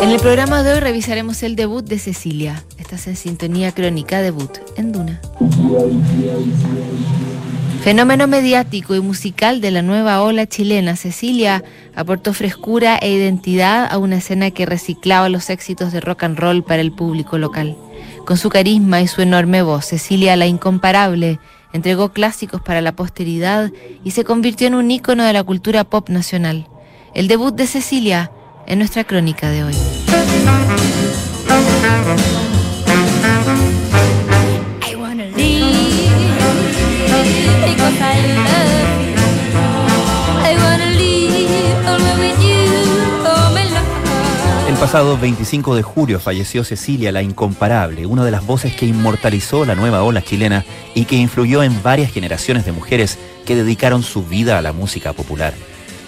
En el programa de hoy revisaremos el debut de Cecilia. Estás en sintonía crónica debut en Duna. Fenómeno mediático y musical de la nueva ola chilena, Cecilia aportó frescura e identidad a una escena que reciclaba los éxitos de rock and roll para el público local. Con su carisma y su enorme voz, Cecilia la incomparable entregó clásicos para la posteridad y se convirtió en un ícono de la cultura pop nacional. El debut de Cecilia en nuestra crónica de hoy. El pasado 25 de julio falleció Cecilia la Incomparable, una de las voces que inmortalizó la nueva ola chilena y que influyó en varias generaciones de mujeres que dedicaron su vida a la música popular.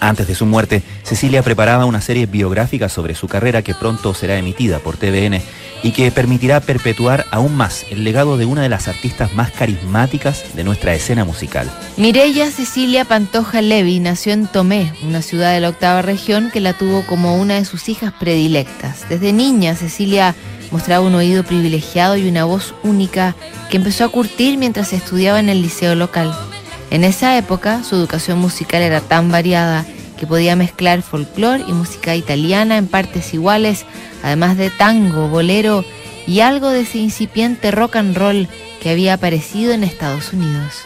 Antes de su muerte, Cecilia preparaba una serie biográfica sobre su carrera que pronto será emitida por TVN y que permitirá perpetuar aún más el legado de una de las artistas más carismáticas de nuestra escena musical. Mirella Cecilia Pantoja Levi nació en Tomé, una ciudad de la octava región que la tuvo como una de sus hijas predilectas. Desde niña, Cecilia mostraba un oído privilegiado y una voz única que empezó a curtir mientras estudiaba en el liceo local. En esa época, su educación musical era tan variada que podía mezclar folclore y música italiana en partes iguales, además de tango, bolero y algo de ese incipiente rock and roll que había aparecido en Estados Unidos.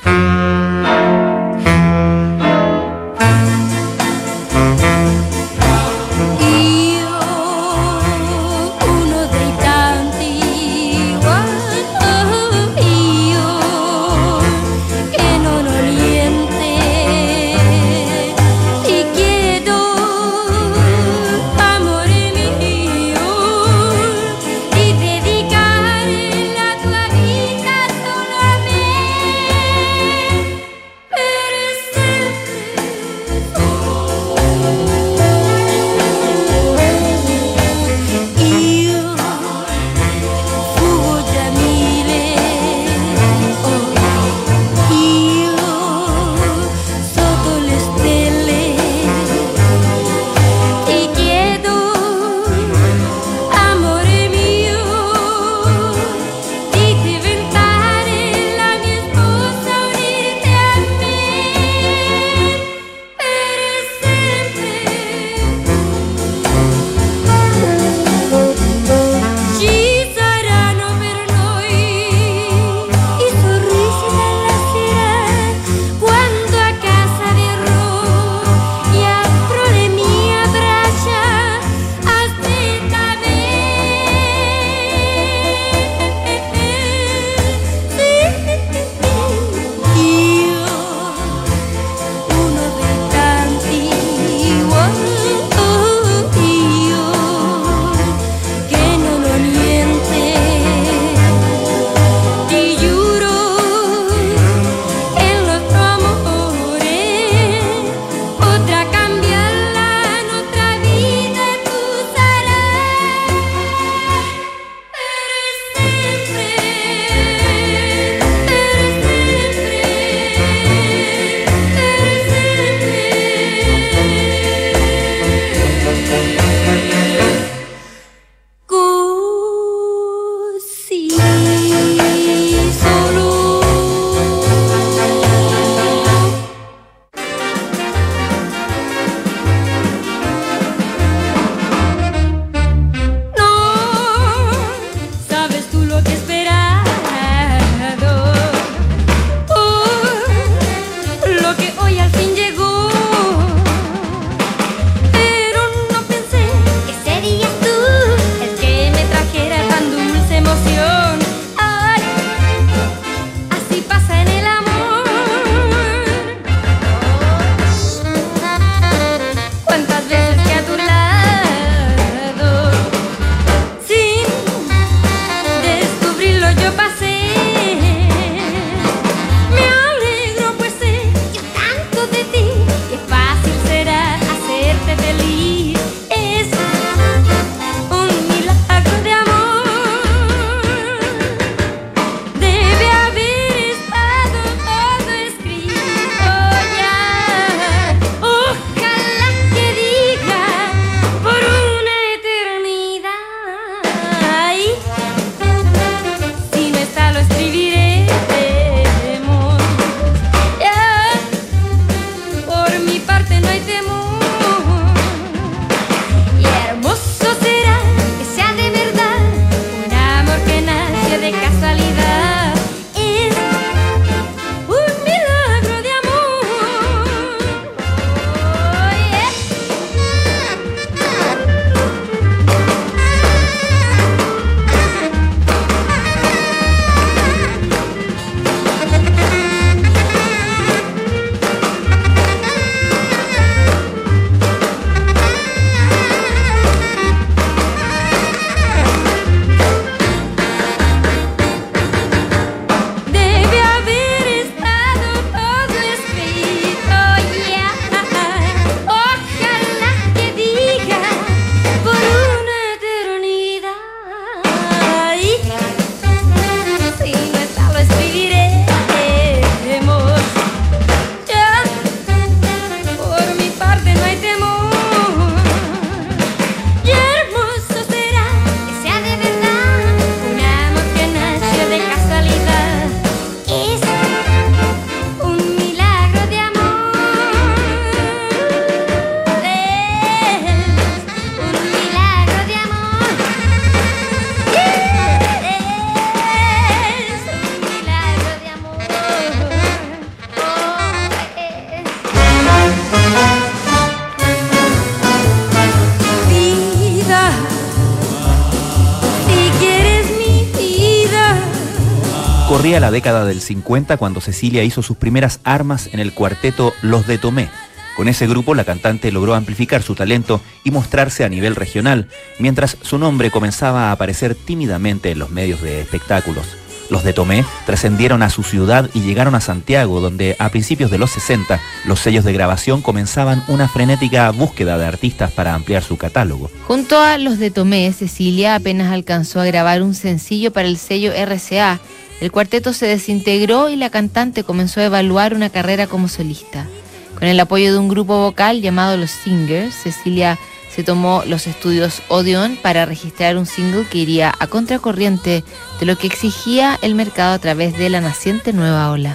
La década del 50 cuando Cecilia hizo sus primeras armas en el cuarteto Los de Tomé. Con ese grupo la cantante logró amplificar su talento y mostrarse a nivel regional, mientras su nombre comenzaba a aparecer tímidamente en los medios de espectáculos. Los de Tomé trascendieron a su ciudad y llegaron a Santiago, donde a principios de los 60 los sellos de grabación comenzaban una frenética búsqueda de artistas para ampliar su catálogo. Junto a los de Tomé, Cecilia apenas alcanzó a grabar un sencillo para el sello RCA. El cuarteto se desintegró y la cantante comenzó a evaluar una carrera como solista. Con el apoyo de un grupo vocal llamado Los Singers, Cecilia se tomó los estudios Odeon para registrar un single que iría a contracorriente de lo que exigía el mercado a través de la naciente nueva ola.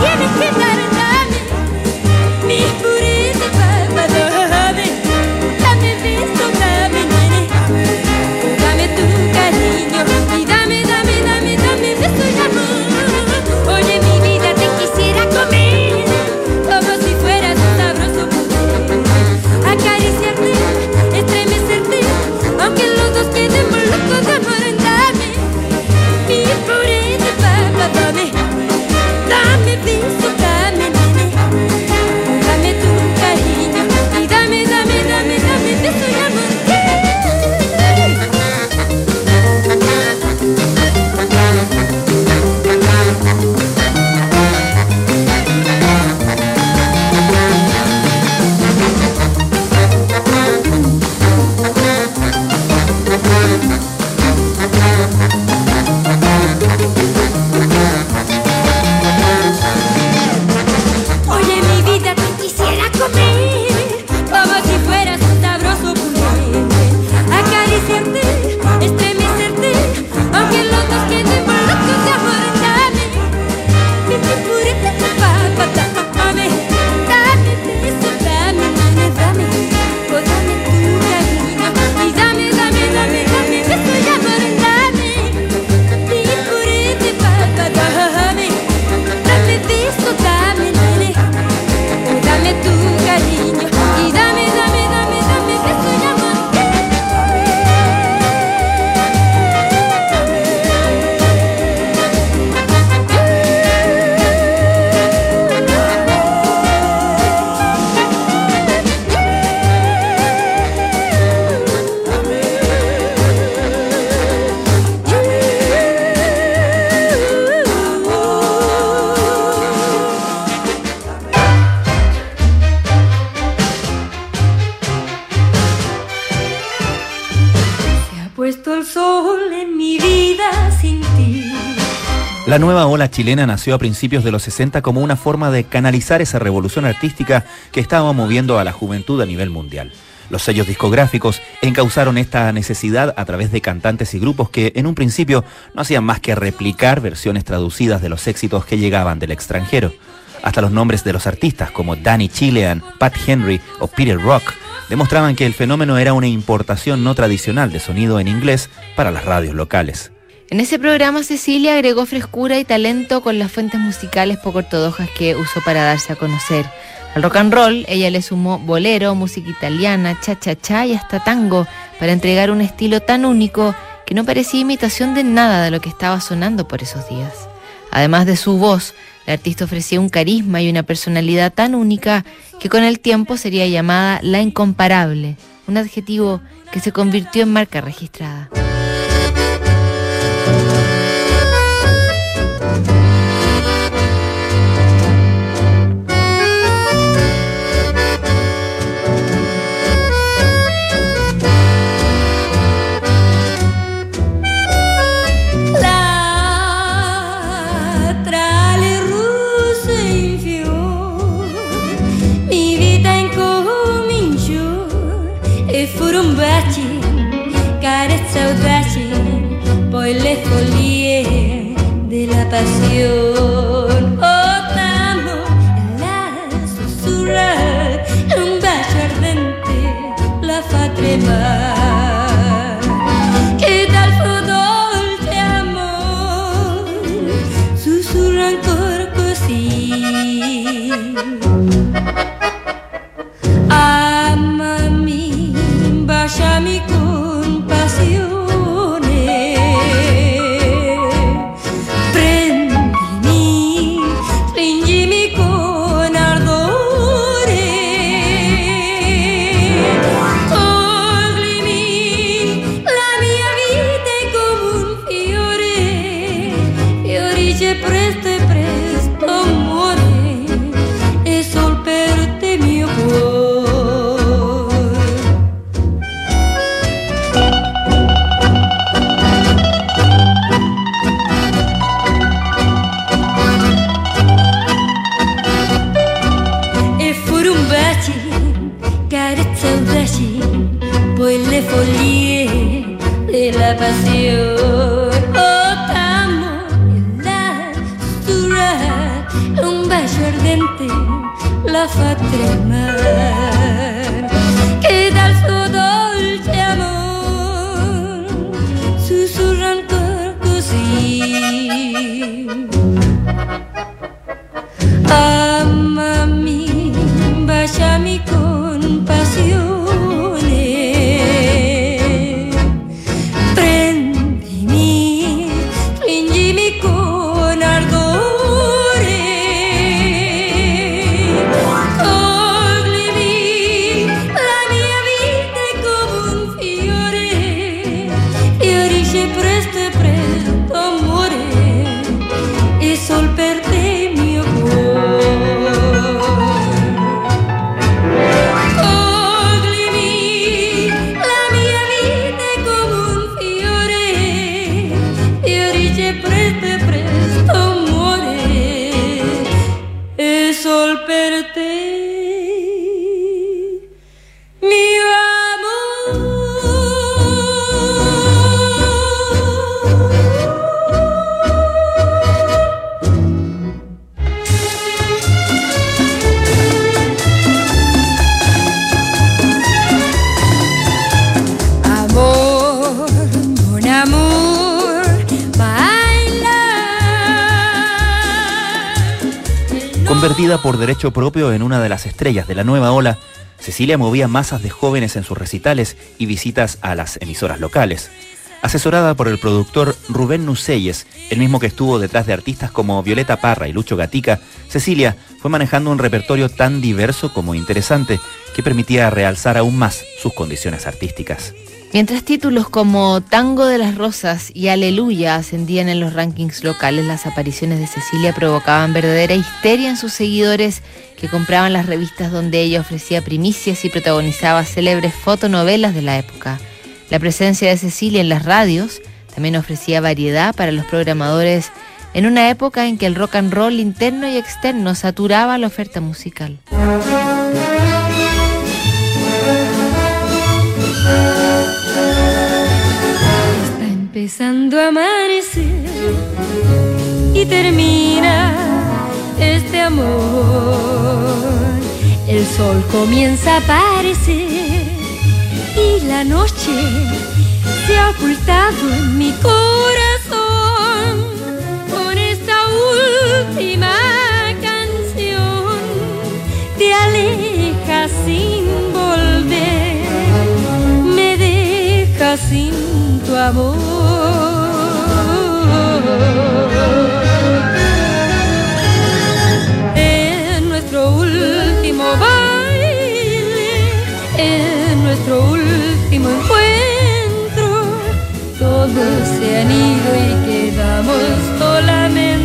Besos que me tienes La nueva ola chilena nació a principios de los 60 como una forma de canalizar esa revolución artística que estaba moviendo a la juventud a nivel mundial. Los sellos discográficos encauzaron esta necesidad a través de cantantes y grupos que en un principio no hacían más que replicar versiones traducidas de los éxitos que llegaban del extranjero. Hasta los nombres de los artistas como Danny Chilean, Pat Henry o Peter Rock demostraban que el fenómeno era una importación no tradicional de sonido en inglés para las radios locales. En ese programa Cecilia agregó frescura y talento con las fuentes musicales poco ortodoxas que usó para darse a conocer. Al rock and roll ella le sumó bolero, música italiana, cha-cha-cha y hasta tango para entregar un estilo tan único que no parecía imitación de nada de lo que estaba sonando por esos días. Además de su voz, la artista ofrecía un carisma y una personalidad tan única que con el tiempo sería llamada la incomparable, un adjetivo que se convirtió en marca registrada. La derecho propio en una de las estrellas de la nueva ola, Cecilia movía masas de jóvenes en sus recitales y visitas a las emisoras locales. Asesorada por el productor Rubén Nuceyes, el mismo que estuvo detrás de artistas como Violeta Parra y Lucho Gatica, Cecilia fue manejando un repertorio tan diverso como interesante que permitía realzar aún más sus condiciones artísticas. Mientras títulos como Tango de las Rosas y Aleluya ascendían en los rankings locales, las apariciones de Cecilia provocaban verdadera histeria en sus seguidores que compraban las revistas donde ella ofrecía primicias y protagonizaba célebres fotonovelas de la época. La presencia de Cecilia en las radios también ofrecía variedad para los programadores en una época en que el rock and roll interno y externo saturaba la oferta musical. Empezando a amanecer y termina este amor. El sol comienza a aparecer y la noche se ha ocultado en mi corazón con esta última canción. Te alejas sin volver, me dejas sin amor. En nuestro último baile, en nuestro último encuentro, todos se han ido y quedamos solamente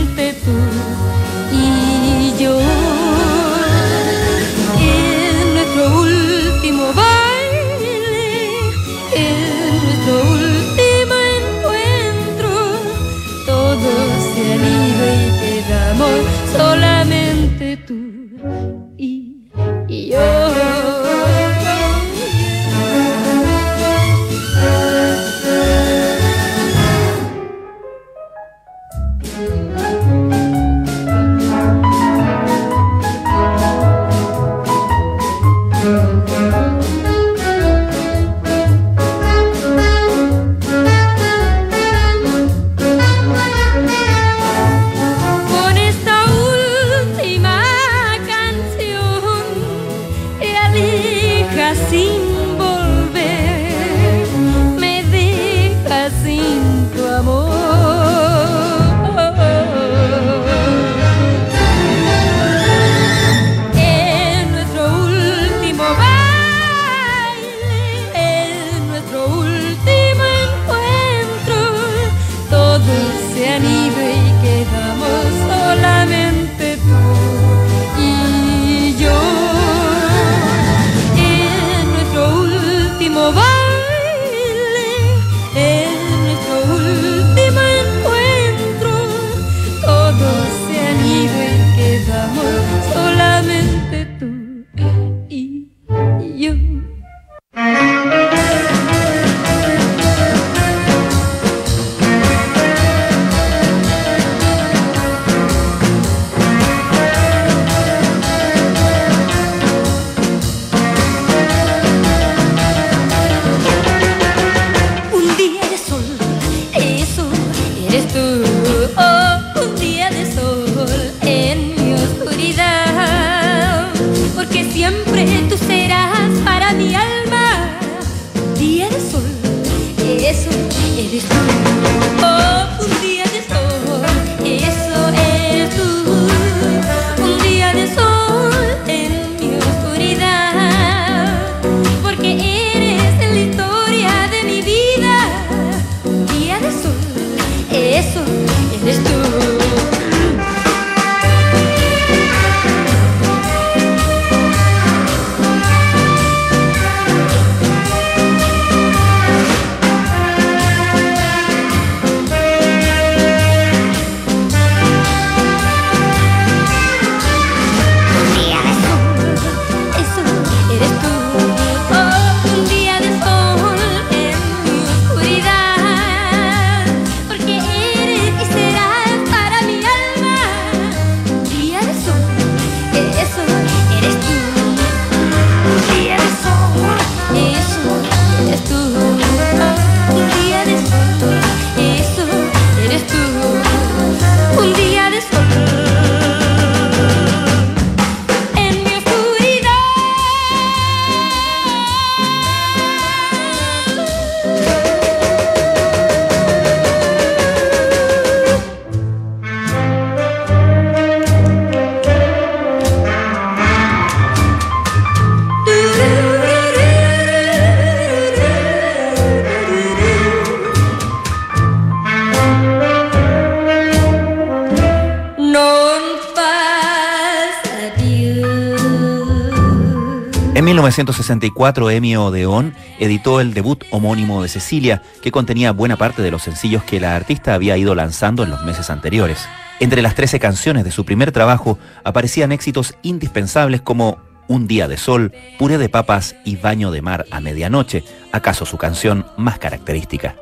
1964, Emmy Odeón editó el debut homónimo de Cecilia, que contenía buena parte de los sencillos que la artista había ido lanzando en los meses anteriores. Entre las 13 canciones de su primer trabajo aparecían éxitos indispensables como Un día de sol, Puré de papas y Baño de mar a medianoche, acaso su canción más característica.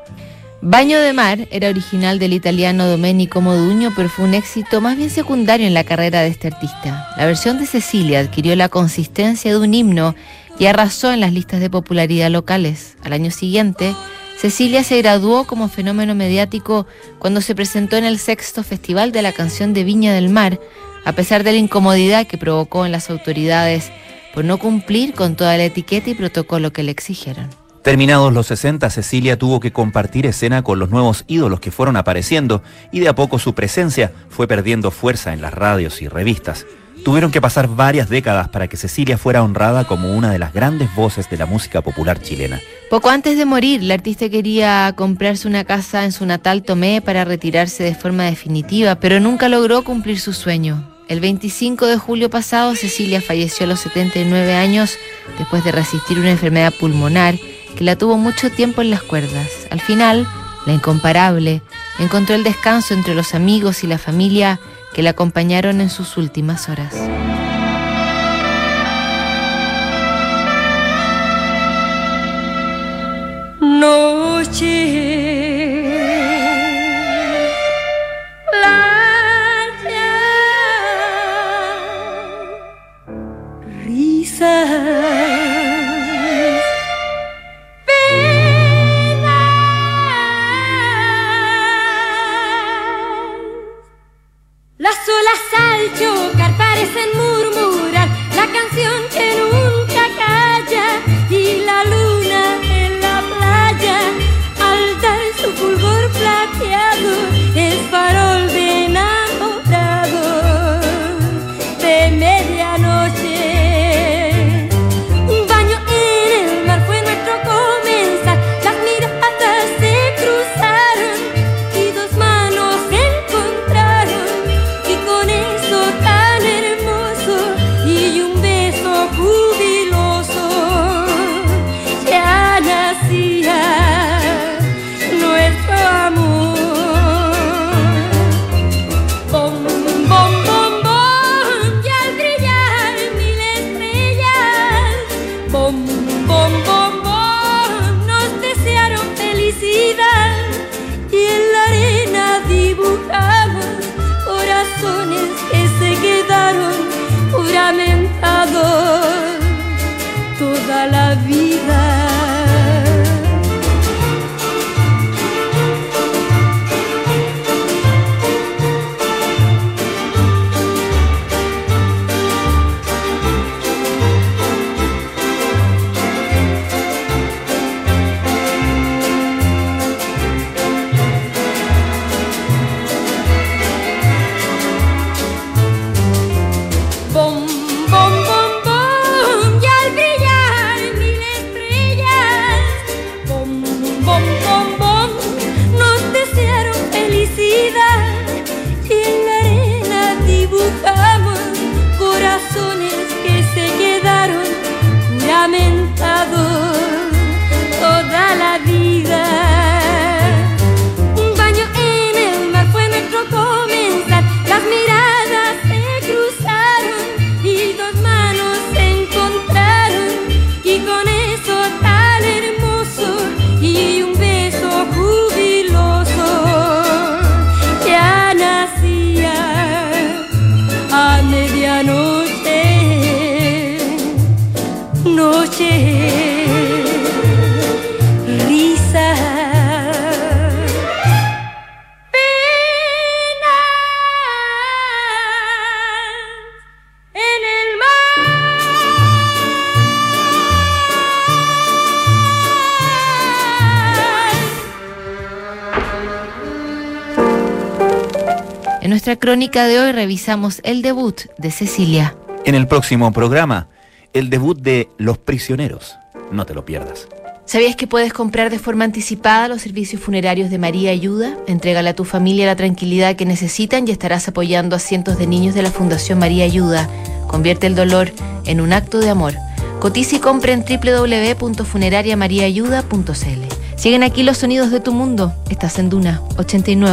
Baño de Mar era original del italiano Domenico Modugno, pero fue un éxito más bien secundario en la carrera de este artista. La versión de Cecilia adquirió la consistencia de un himno y arrasó en las listas de popularidad locales. Al año siguiente, Cecilia se graduó como fenómeno mediático cuando se presentó en el sexto Festival de la Canción de Viña del Mar, a pesar de la incomodidad que provocó en las autoridades por no cumplir con toda la etiqueta y protocolo que le exigieron. Terminados los 60, Cecilia tuvo que compartir escena con los nuevos ídolos que fueron apareciendo y de a poco su presencia fue perdiendo fuerza en las radios y revistas. Tuvieron que pasar varias décadas para que Cecilia fuera honrada como una de las grandes voces de la música popular chilena. Poco antes de morir, la artista quería comprarse una casa en su natal Tomé para retirarse de forma definitiva, pero nunca logró cumplir su sueño. El 25 de julio pasado, Cecilia falleció a los 79 años después de resistir una enfermedad pulmonar que la tuvo mucho tiempo en las cuerdas. Al final, la incomparable encontró el descanso entre los amigos y la familia que la acompañaron en sus últimas horas. Noche risas al chocar parecen murmurar nuestra crónica de hoy revisamos el debut de Cecilia. En el próximo programa, el debut de Los Prisioneros. No te lo pierdas. ¿Sabías que puedes comprar de forma anticipada los servicios funerarios de María Ayuda? Entrégale a tu familia la tranquilidad que necesitan y estarás apoyando a cientos de niños de la Fundación María Ayuda. Convierte el dolor en un acto de amor. Cotiza y compra en www.funerariamariaayuda.cl. Siguen aquí los sonidos de tu mundo. Estás en Duna 89.